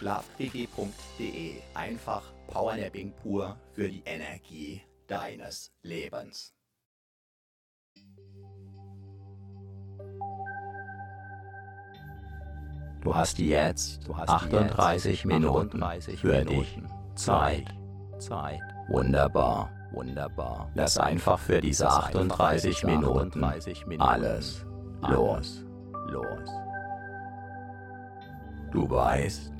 Schlafquickie.de. Einfach Powernapping pur für die Energie deines Lebens. Du hast jetzt du hast 38 jetzt Minuten 38 für dich Zeit. Zeit. Wunderbar, wunderbar. Lass einfach für diese 38 Minuten alles los. Los. Du weißt,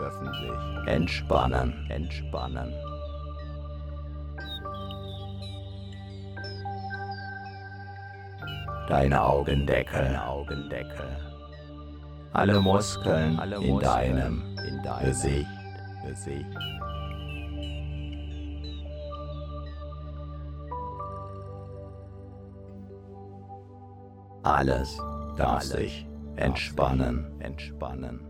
dürfen sich entspannen, entspannen. Deine Augendeckel, Augendeckel alle Muskeln, alle Muskeln in deinem, in deinem Gesicht. Gesicht. Alles darf sich entspannen, entspannen.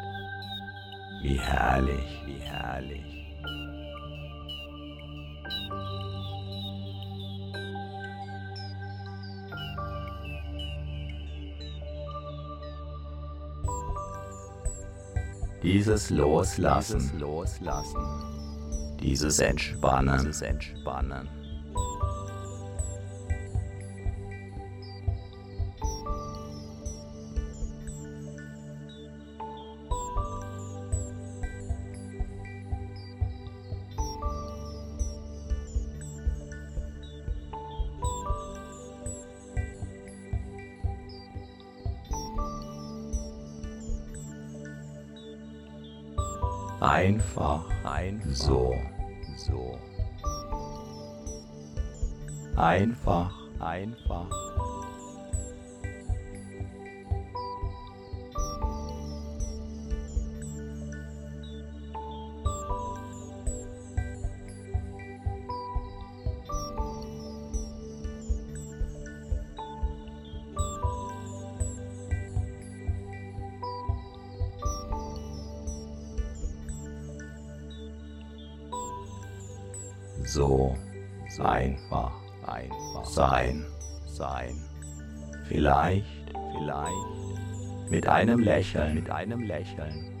Wie herrlich, wie herrlich. Dieses Loslassen, dieses Loslassen, dieses Entspannen, dieses Entspannen. So einfach, einfach sein, sein. Vielleicht, vielleicht mit einem Lächeln, mit einem Lächeln.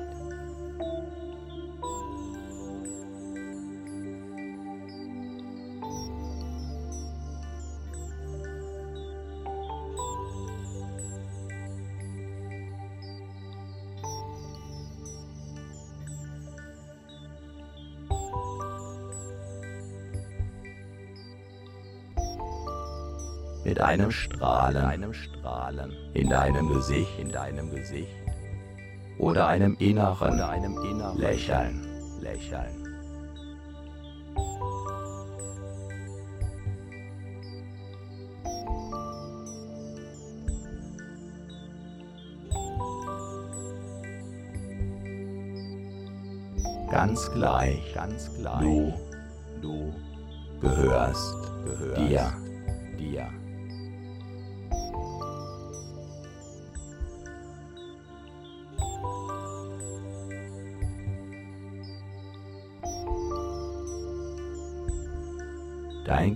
mit einem Strahlen, einem Strahlen. In deinem Gesicht, in deinem Gesicht. Oder einem inneren, oder einem inneren Lächeln, Lächeln. Ganz gleich, ganz gleich. Du, du. Gehörst, gehörst dir.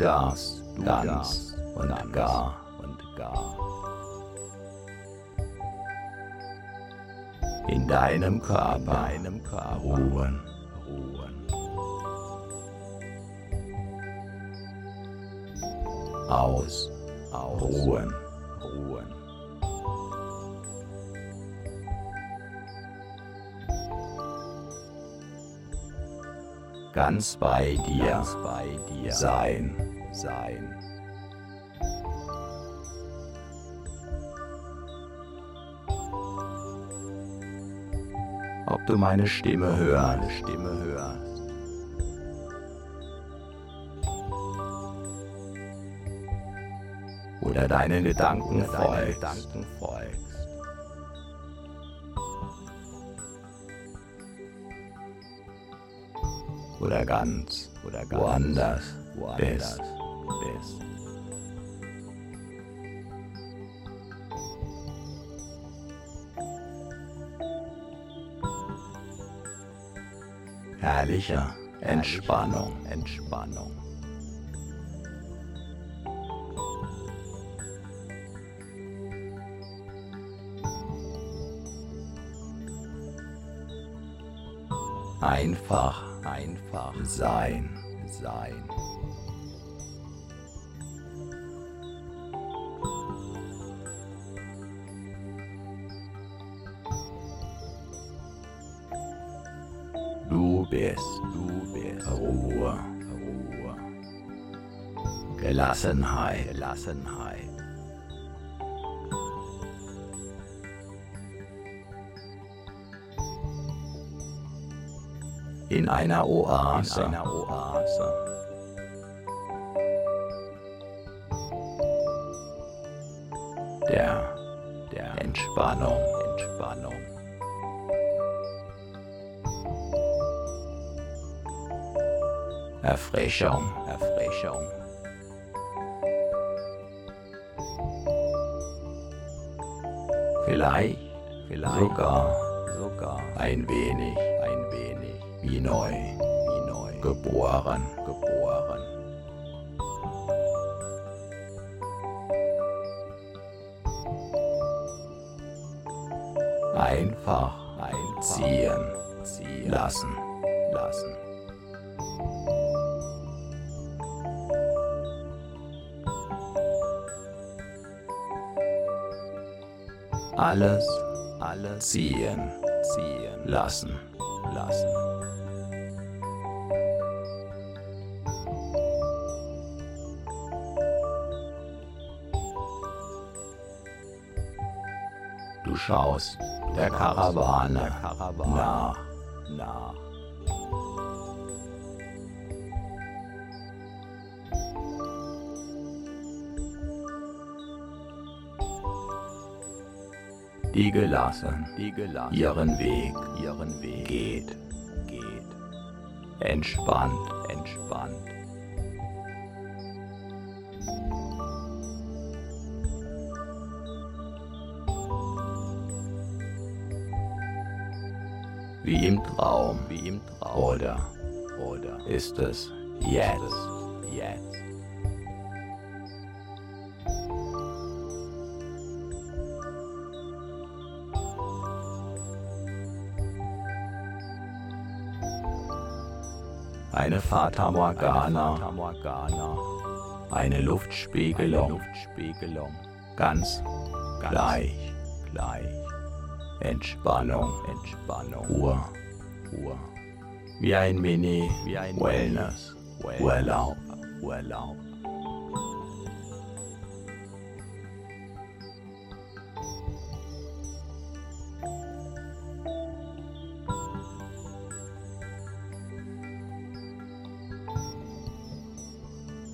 Darfst du ganz und gar und gar in deinem Körper, deinem Körper ruhen, ruhen. Aus, aus, ruhen. Ganz bei dir, ganz bei dir sein, sein. Ob du meine Stimme hörst, meine Stimme hörst. Oder deinen Gedanken folgst. Oder ganz oder ganz woanders, woanders bist. bist. Herrlicher Entspannung, Entspannung. Einfach einfach sein, sein. Du bist, du bist Ruhe, Ruhe. Gelassenheit, Gelassenheit. In einer Oase. In einer Oase. Der, der Entspannung, Entspannung. Erfrischung, Erfrischung. Vielleicht, vielleicht sogar, sogar ein wenig wie neu, geboren, geboren. Einfach einziehen, ziehen lassen, lassen. Alles, alles ziehen, ziehen lassen, lassen. Schaust der Karawane. Nach, nach. Die gelassen, die gelassen. Ihren Weg, ihren Weg geht, geht. Entspannt, entspannt. wie im Traum, wie im Traum. Oder, oder ist es jetzt, jetzt? Eine Fata Morgana, eine Luftspiegelung, ganz gleich, gleich. Entspannung, Entspannung, Ruhe, Ruhe, wie ein Mini, wie ein Wellness, Urlaub, Urlaub.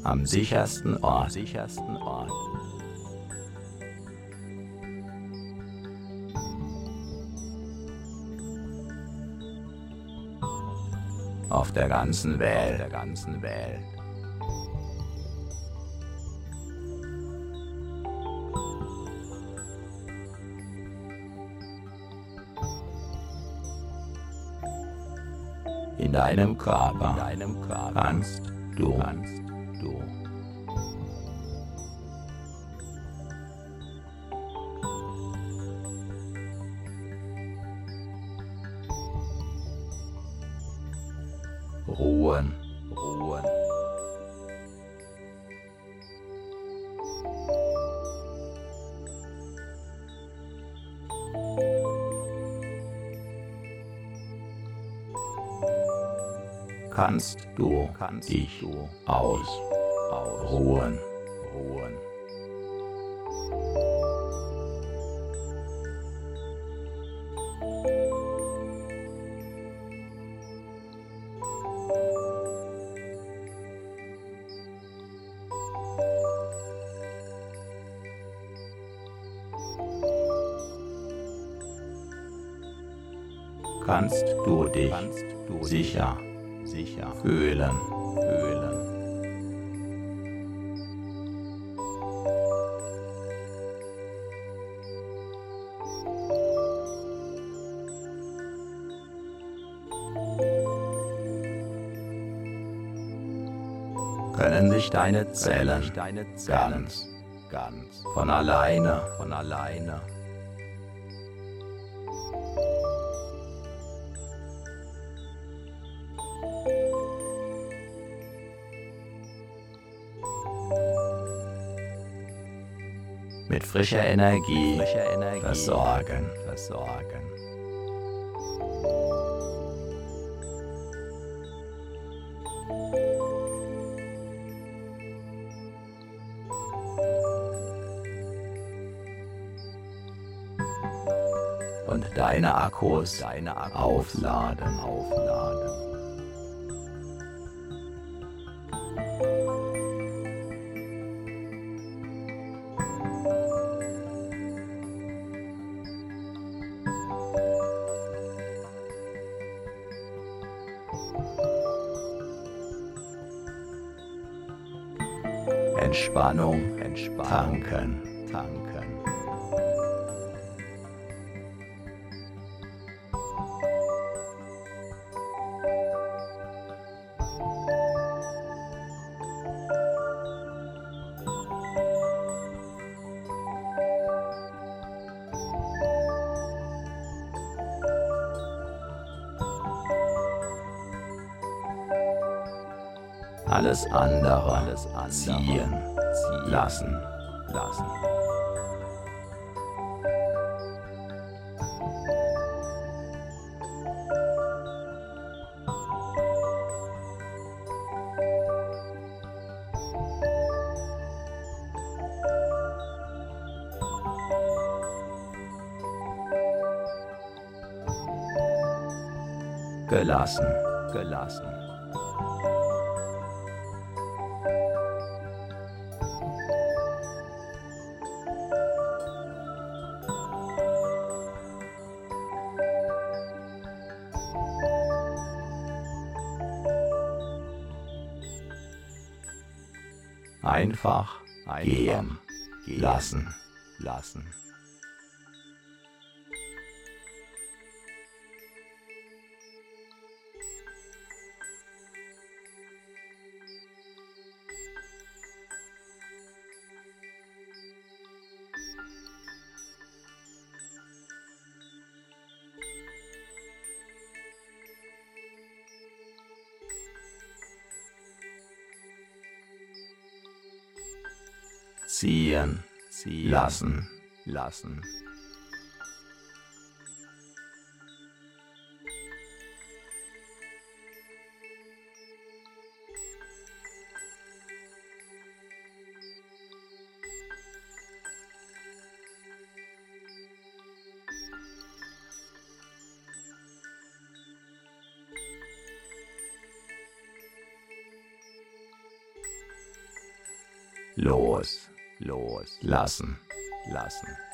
am sichersten Ort. Sichersten Ort. Auf der ganzen Welt, der ganzen Welt. In deinem Körper, in deinem Körper. Kannst du, kannst kannst du kannst dich du deine Zellen ganz, ganz von alleine, von alleine. Mit frischer Energie, frischer Energie versorgen, versorgen. Deine Akkus, deine Akkus aufladen, aufladen. Entspannung, Entspannung, tanken, tanken. Ziehen, lassen, lassen. Gelassen, gelassen. Einfach gehen. lassen, lassen. Lassen, lassen. los, los, lassen, lassen.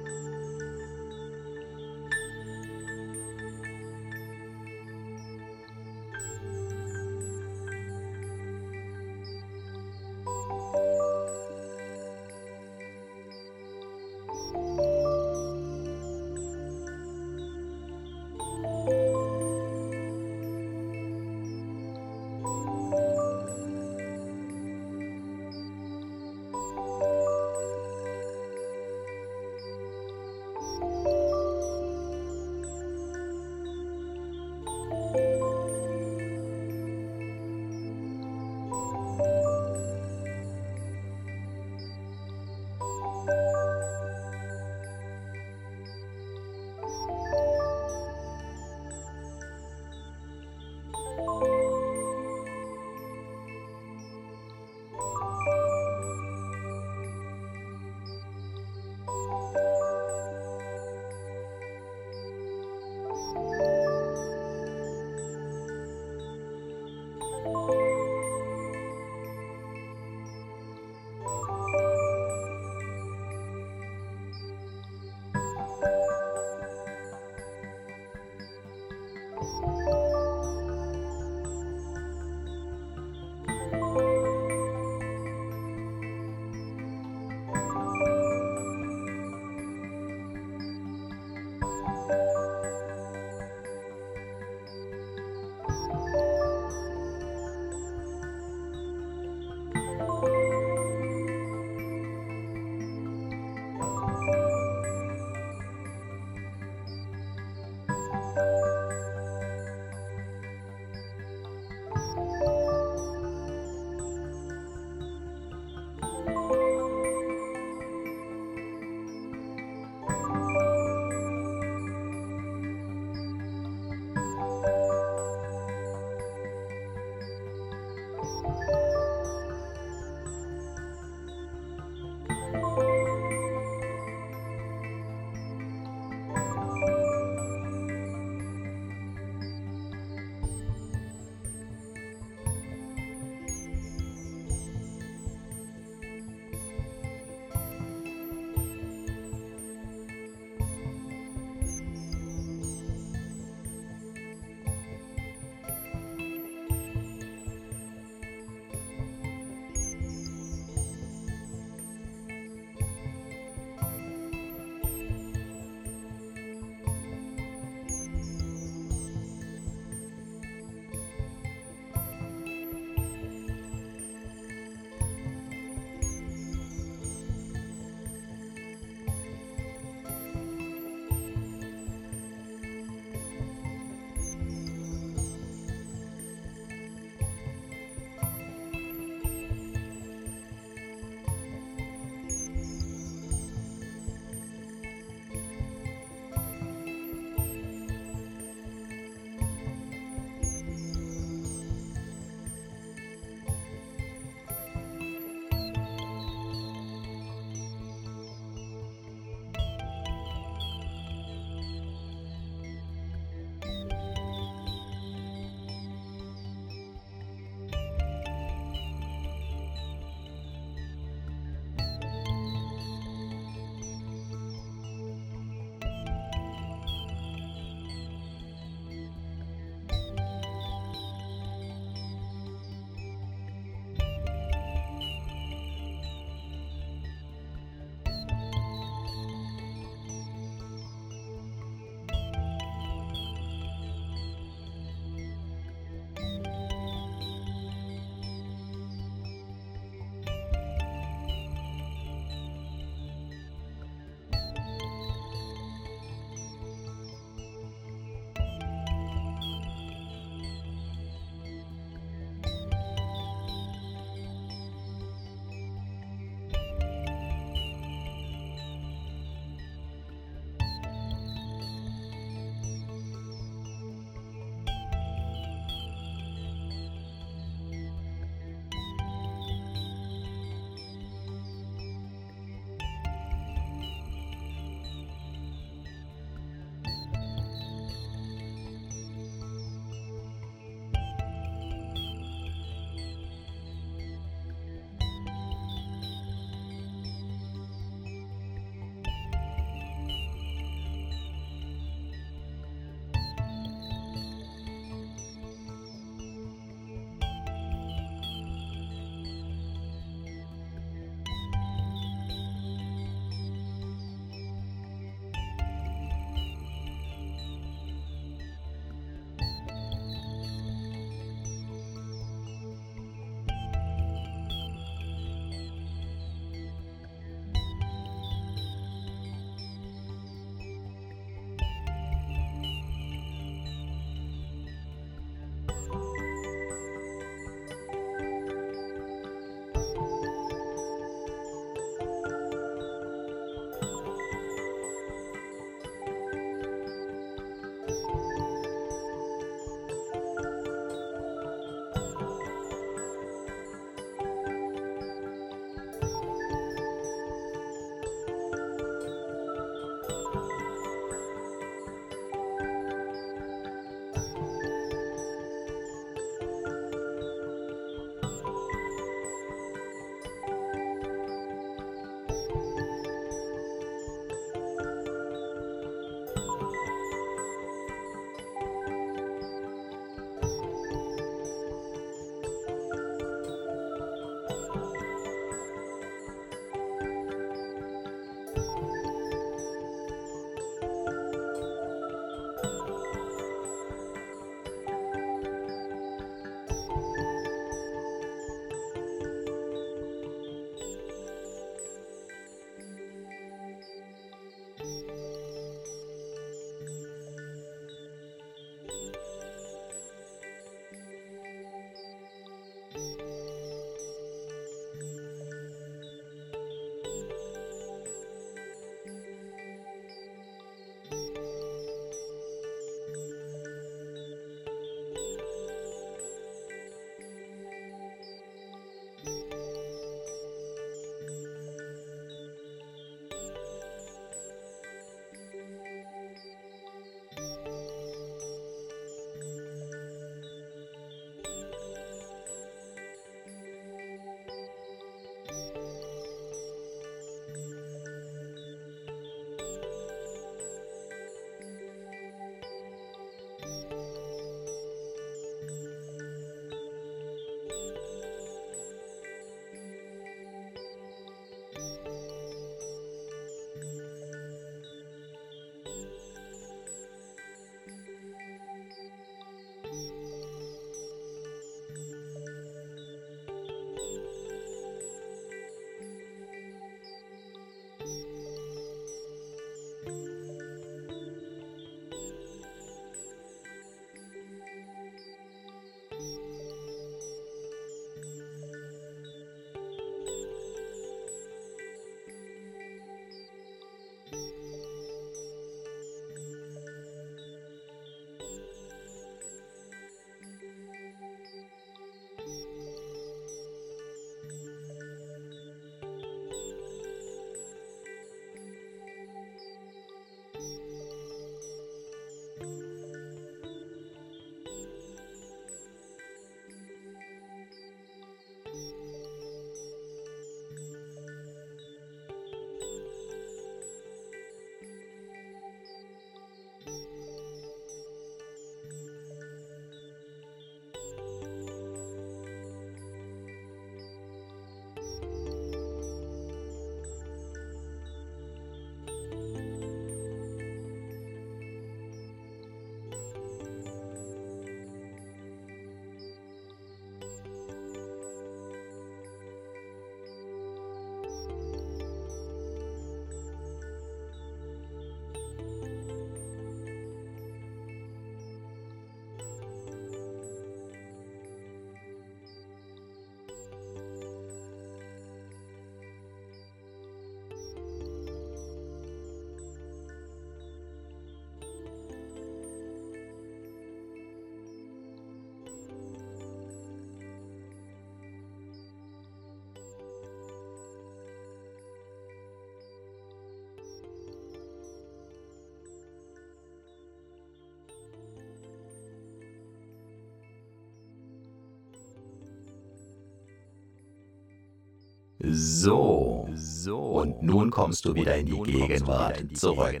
So. Und nun kommst du wieder in die Gegenwart zurück.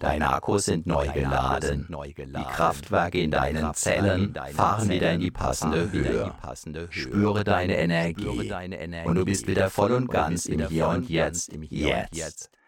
Deine Akkus sind neu geladen. Die Kraftwerke in deinen Zellen fahren wieder in die passende Höhe. Spüre deine Energie. Und du bist wieder voll und ganz im Hier und Jetzt. Jetzt.